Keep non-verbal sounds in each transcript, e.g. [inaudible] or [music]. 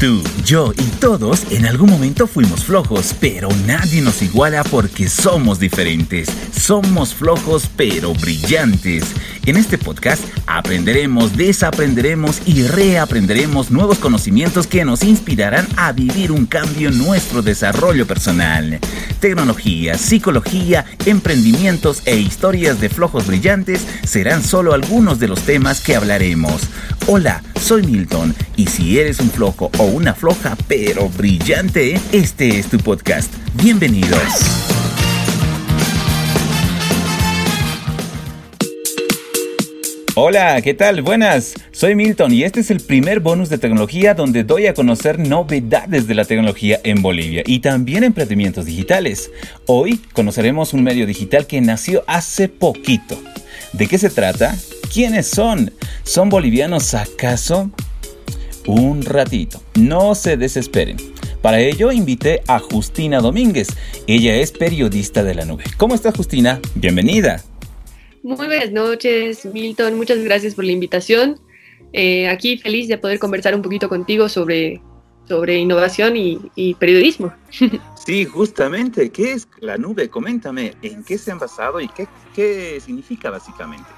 Tú, yo y todos en algún momento fuimos flojos, pero nadie nos iguala porque somos diferentes. Somos flojos pero brillantes. En este podcast aprenderemos, desaprenderemos y reaprenderemos nuevos conocimientos que nos inspirarán a vivir un cambio en nuestro desarrollo personal. Tecnología, psicología, emprendimientos e historias de flojos brillantes serán solo algunos de los temas que hablaremos. Hola, soy Milton y si eres un flojo o una floja pero brillante, este es tu podcast. Bienvenidos. Hola, ¿qué tal? Buenas, soy Milton y este es el primer bonus de tecnología donde doy a conocer novedades de la tecnología en Bolivia y también emprendimientos digitales. Hoy conoceremos un medio digital que nació hace poquito. ¿De qué se trata? ¿Quiénes son? ¿Son bolivianos acaso? Un ratito, no se desesperen. Para ello invité a Justina Domínguez. Ella es periodista de la nube. ¿Cómo estás Justina? Bienvenida. Muy buenas noches, Milton. Muchas gracias por la invitación. Eh, aquí feliz de poder conversar un poquito contigo sobre, sobre innovación y, periodismo. [laughs] Sí, justamente. ¿Qué es la nube? Coméntame, ¿en qué se han basado y qué, qué significa básicamente?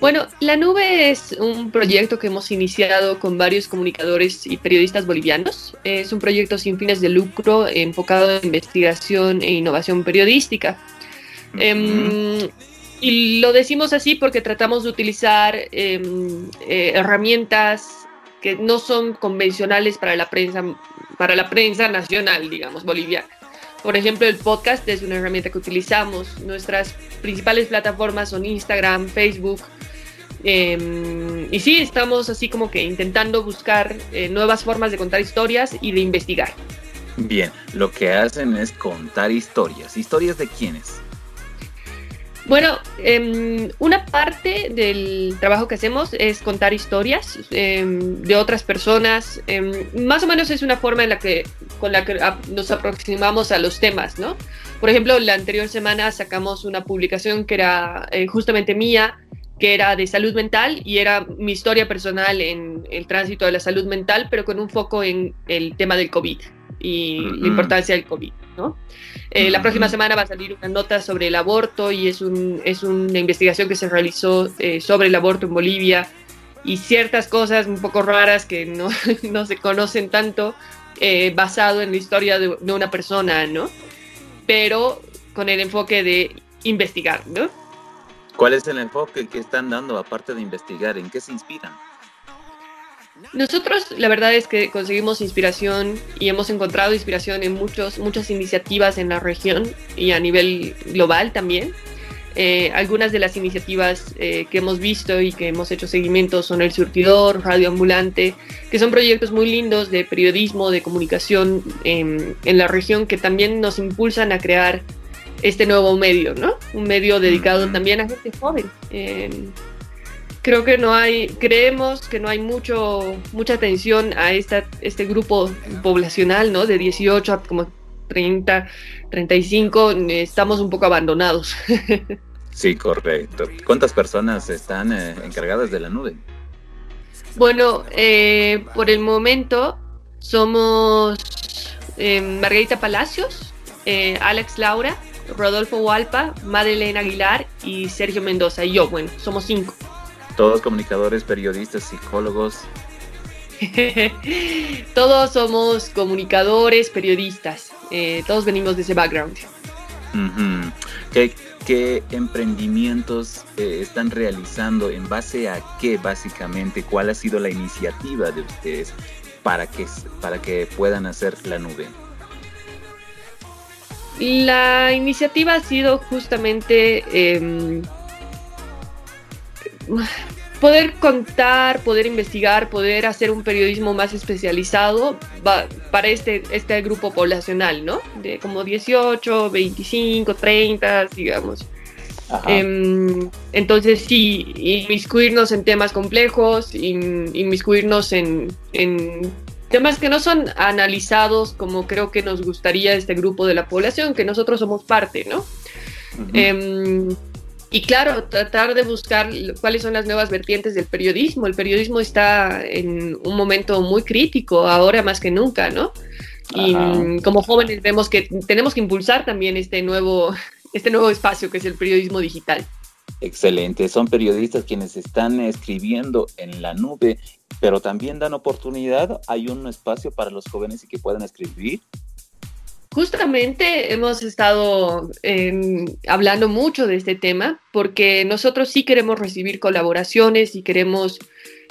Bueno, la nube es un proyecto que hemos iniciado con varios comunicadores y periodistas bolivianos. Es un proyecto sin fines de lucro enfocado en investigación e innovación periodística. Y lo decimos así porque tratamos de utilizar em, eh, herramientas que no son convencionales para la prensa, para la prensa nacional, digamos, boliviana. Por ejemplo, el podcast es una herramienta que utilizamos. Nuestras principales plataformas son Instagram, Facebook. Em, y sí, estamos así como que intentando buscar eh, nuevas formas de contar historias y de investigar. Bien, lo que hacen es contar historias. ¿Historias de quiénes? Bueno, em, una parte del trabajo que hacemos es contar historias em, de otras personas. Em, más o menos es una forma en la que, con la que nos aproximamos a los temas, ¿no? Por ejemplo, la anterior semana sacamos una publicación que era eh, justamente mía, que era de salud mental y era mi historia personal en el tránsito de la salud mental, pero con un foco en el tema del COVID y la importancia del COVID. ¿No? Eh, la próxima semana va a salir una nota sobre el aborto y es, un, es una investigación que se realizó eh, sobre el aborto en Bolivia y ciertas cosas un poco raras que no, [laughs] no se conocen tanto eh, basado en la historia de, de, una persona, ¿no? Pero con el enfoque de investigar, ¿no? ¿Cuál es el enfoque que están dando aparte de investigar? ¿En qué se inspiran? Nosotros la verdad es que conseguimos inspiración y hemos encontrado inspiración en muchos, muchas iniciativas en la región y a nivel global también. Eh, algunas de las iniciativas eh, que hemos visto y que hemos hecho seguimiento son El Surtidor, Radio Ambulante, que son proyectos muy lindos de periodismo, de comunicación en, en la región que también nos impulsan a crear este nuevo medio, ¿no? Un medio dedicado también a gente joven. Eh, creo que no hay, creemos que no hay mucho, mucha atención a esta, este grupo poblacional, ¿no? De 18 a como 30, 35, estamos un poco abandonados. [laughs] Sí, correcto. ¿Cuántas personas están eh, encargadas de la nube? Bueno, eh, por el momento somos eh, Margarita Palacios, Alex Laura, Rodolfo Hualpa, Madeleine Aguilar y Sergio Mendoza. Y yo, bueno, somos cinco. Todos comunicadores, periodistas, psicólogos. [laughs] todos somos comunicadores, periodistas. Eh, todos venimos de ese background. ¿Qué, emprendimientos eh, están realizando? ¿En base a qué, básicamente? ¿Cuál ha sido la iniciativa de ustedes para que, para que puedan hacer la nube? La iniciativa ha sido justamente em, poder contar, poder investigar, poder hacer un periodismo más especializado para este, este grupo poblacional, ¿no? De como 18, 25, 30, digamos. Em, entonces sí, inmiscuirnos en temas complejos, inmiscuirnos en, en, temas que no son analizados como creo que nos gustaría este grupo de la población, que nosotros somos parte, ¿no? Y claro, tratar de buscar cuáles son las nuevas vertientes del periodismo. El periodismo está en un momento muy crítico, ahora más que nunca, ¿no? Y como jóvenes vemos que tenemos que impulsar también este nuevo, este nuevo espacio que es el periodismo digital. Excelente, son periodistas quienes están escribiendo en la nube, pero también dan oportunidad, hay un espacio para los jóvenes y que puedan escribir. Justamente hemos estado em, hablando mucho de este tema porque nosotros sí queremos recibir colaboraciones y queremos,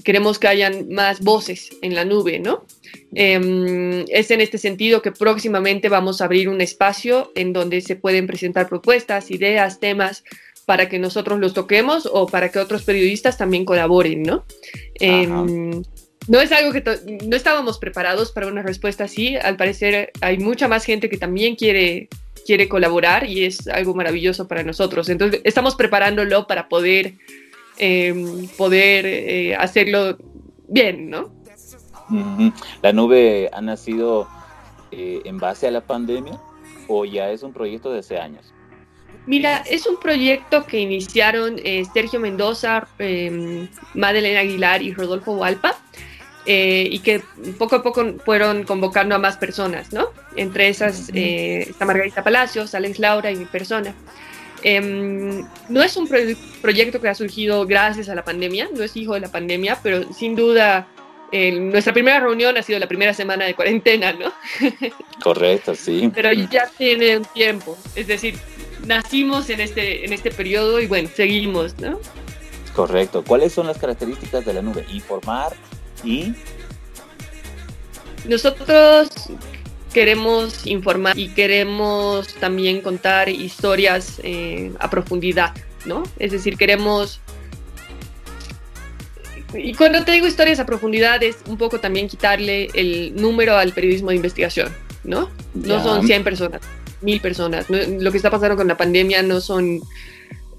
queremos que hayan más voces en la nube, ¿no? Em, es en este sentido que próximamente vamos a abrir un espacio en donde se pueden presentar propuestas, ideas, temas para que nosotros los toquemos o para que otros periodistas también colaboren, ¿no? No es algo que no estábamos preparados para una respuesta así. Al parecer hay mucha más gente que también quiere, quiere colaborar y es algo maravilloso para nosotros. Entonces estamos preparándolo para poder, em, poder eh, hacerlo bien, ¿no? ¿La nube ha nacido eh, en base a la pandemia o ya es un proyecto de hace años? Mira, es un proyecto que iniciaron eh, Sergio Mendoza, eh, Madeleine Aguilar y Rodolfo Hualpa, eh, y que poco a poco fueron convocando a más personas, ¿no? Entre esas está Margarita Palacios, Alex Laura y mi persona. Em, no es un proyecto que ha surgido gracias a la pandemia, no es hijo de la pandemia, pero sin duda nuestra primera reunión ha sido la primera semana de cuarentena, ¿no? [laughs] Correcto, sí. Pero ya tiene un tiempo, es decir, nacimos en este, en este periodo y bueno, seguimos, ¿no? Correcto. ¿Cuáles son las características de la nube? Informar y... Nosotros queremos informar y queremos también contar historias eh, a profundidad, ¿no? Es decir, queremos... Y cuando te digo historias a profundidad es un poco también quitarle el número al periodismo de investigación, ¿no? No son 100 personas, mil personas. lo que está pasando con la pandemia no son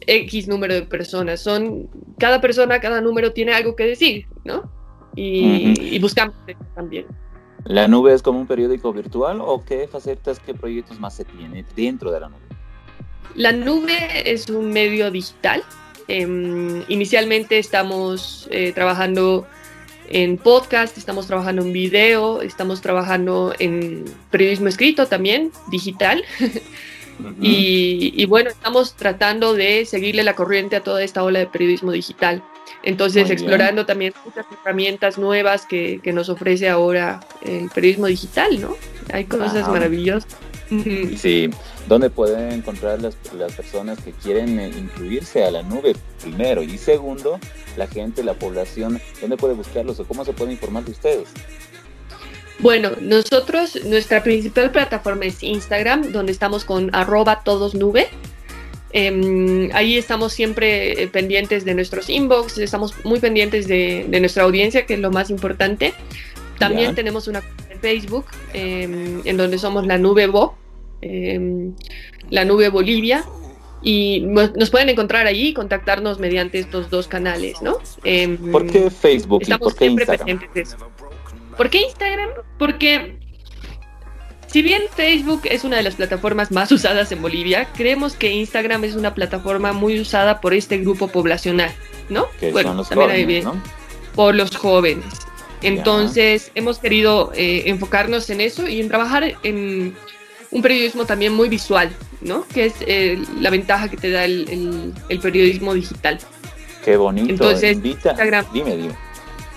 X número de personas, son cada persona, cada número tiene algo que decir, ¿no? Y, buscamos también. ¿La nube es como un periódico virtual o qué facetas, qué proyectos más se tiene dentro de la nube? La nube es un medio digital. Em, inicialmente estamos eh, trabajando en podcast, estamos trabajando en video, estamos trabajando en periodismo escrito también, digital. y, bueno, estamos tratando de seguirle la corriente a toda esta ola de periodismo digital. Entonces, explorando también muchas herramientas nuevas que, que, nos ofrece ahora el periodismo digital, ¿no? Hay cosas maravillosas. [laughs] Sí, ¿dónde pueden encontrar las, las personas que quieren eh, incluirse a la nube primero? Y segundo, la gente, la población, ¿dónde puede buscarlos o cómo se puede informar de ustedes? Bueno, nosotros, nuestra principal plataforma es Instagram, donde estamos con arroba todosnube. Em, ahí estamos siempre eh, pendientes de nuestros inbox, estamos muy pendientes de, nuestra audiencia, que es lo más importante. También tenemos una en Facebook, em, en donde somos la nube Bo, em, la nube Bolivia, y nos pueden encontrar ahí y contactarnos mediante estos dos canales, ¿no? ¿Por qué Facebook y por qué Instagram? ¿Por qué Instagram? Porque si bien Facebook es una de las plataformas más usadas en Bolivia, creemos que Instagram es una plataforma muy usada por este grupo poblacional, ¿no? Que son los jóvenes, ¿no? Por los jóvenes. Entonces, hemos querido eh, enfocarnos en eso y en trabajar en un periodismo también muy visual, ¿no? Que es eh, la ventaja que te da el, periodismo digital. Qué bonito. Entonces, Instagram, dime, dime.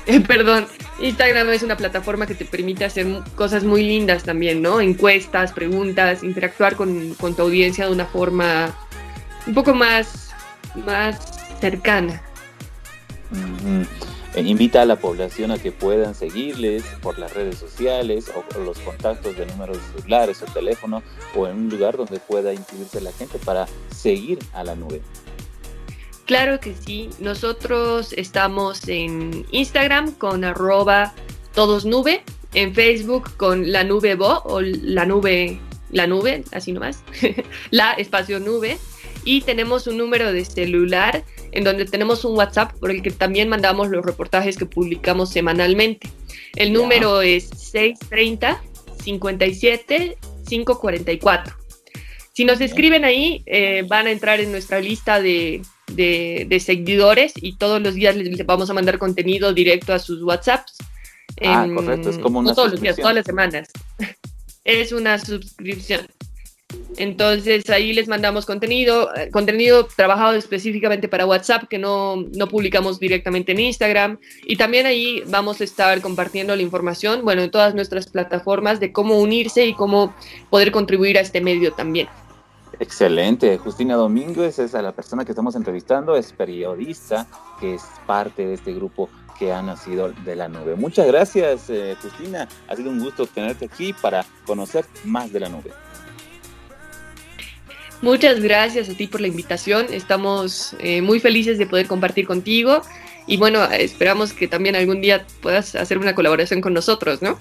[laughs] perdón, Instagram es una plataforma que te permite hacer cosas muy lindas también, ¿no? Encuestas, preguntas, interactuar con, tu audiencia de una forma un poco más, más cercana. Eh, invita a la población a que puedan seguirles por las redes sociales o por los contactos de números celulares o teléfono o en un lugar donde pueda incluirse la gente para seguir a la nube. Claro que sí, nosotros estamos en Instagram con arroba todosnube, en Facebook con la nube bo o la nube, la nube, así nomás, [laughs] la espacio nube, y tenemos un número de celular en donde tenemos un WhatsApp por el que también mandamos los reportajes que publicamos semanalmente. El número es 630 57 544. Si nos escriben ahí, eh, van a entrar en nuestra lista de, de, seguidores y todos los días les, vamos a mandar contenido directo a sus WhatsApps. Ah, correcto, es como una no todos los días, todas las semanas. [laughs] es una suscripción. Entonces ahí les mandamos contenido, eh, contenido trabajado específicamente para WhatsApp que no, no, publicamos directamente en Instagram. Y también ahí vamos a estar compartiendo la información, bueno, en todas nuestras plataformas de cómo unirse y cómo poder contribuir a este medio también. Excelente. Justina Domínguez es la persona que estamos entrevistando, es periodista, que es parte de este grupo que ha nacido de la nube. Muchas gracias, eh, Justina. Ha sido un gusto tenerte aquí para conocer más de la nube. Muchas gracias a ti por la invitación. Estamos eh, muy felices de poder compartir contigo y bueno, esperamos que también algún día puedas hacer una colaboración con nosotros, ¿no?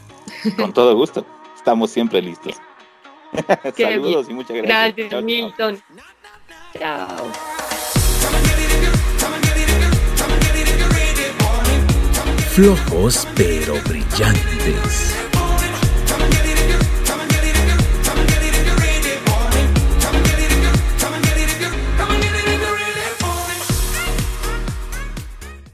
Con todo gusto. Estamos siempre listos. [laughs] Saludos y muchas gracias. Gracias, Milton. Chao. Flojos pero brillantes.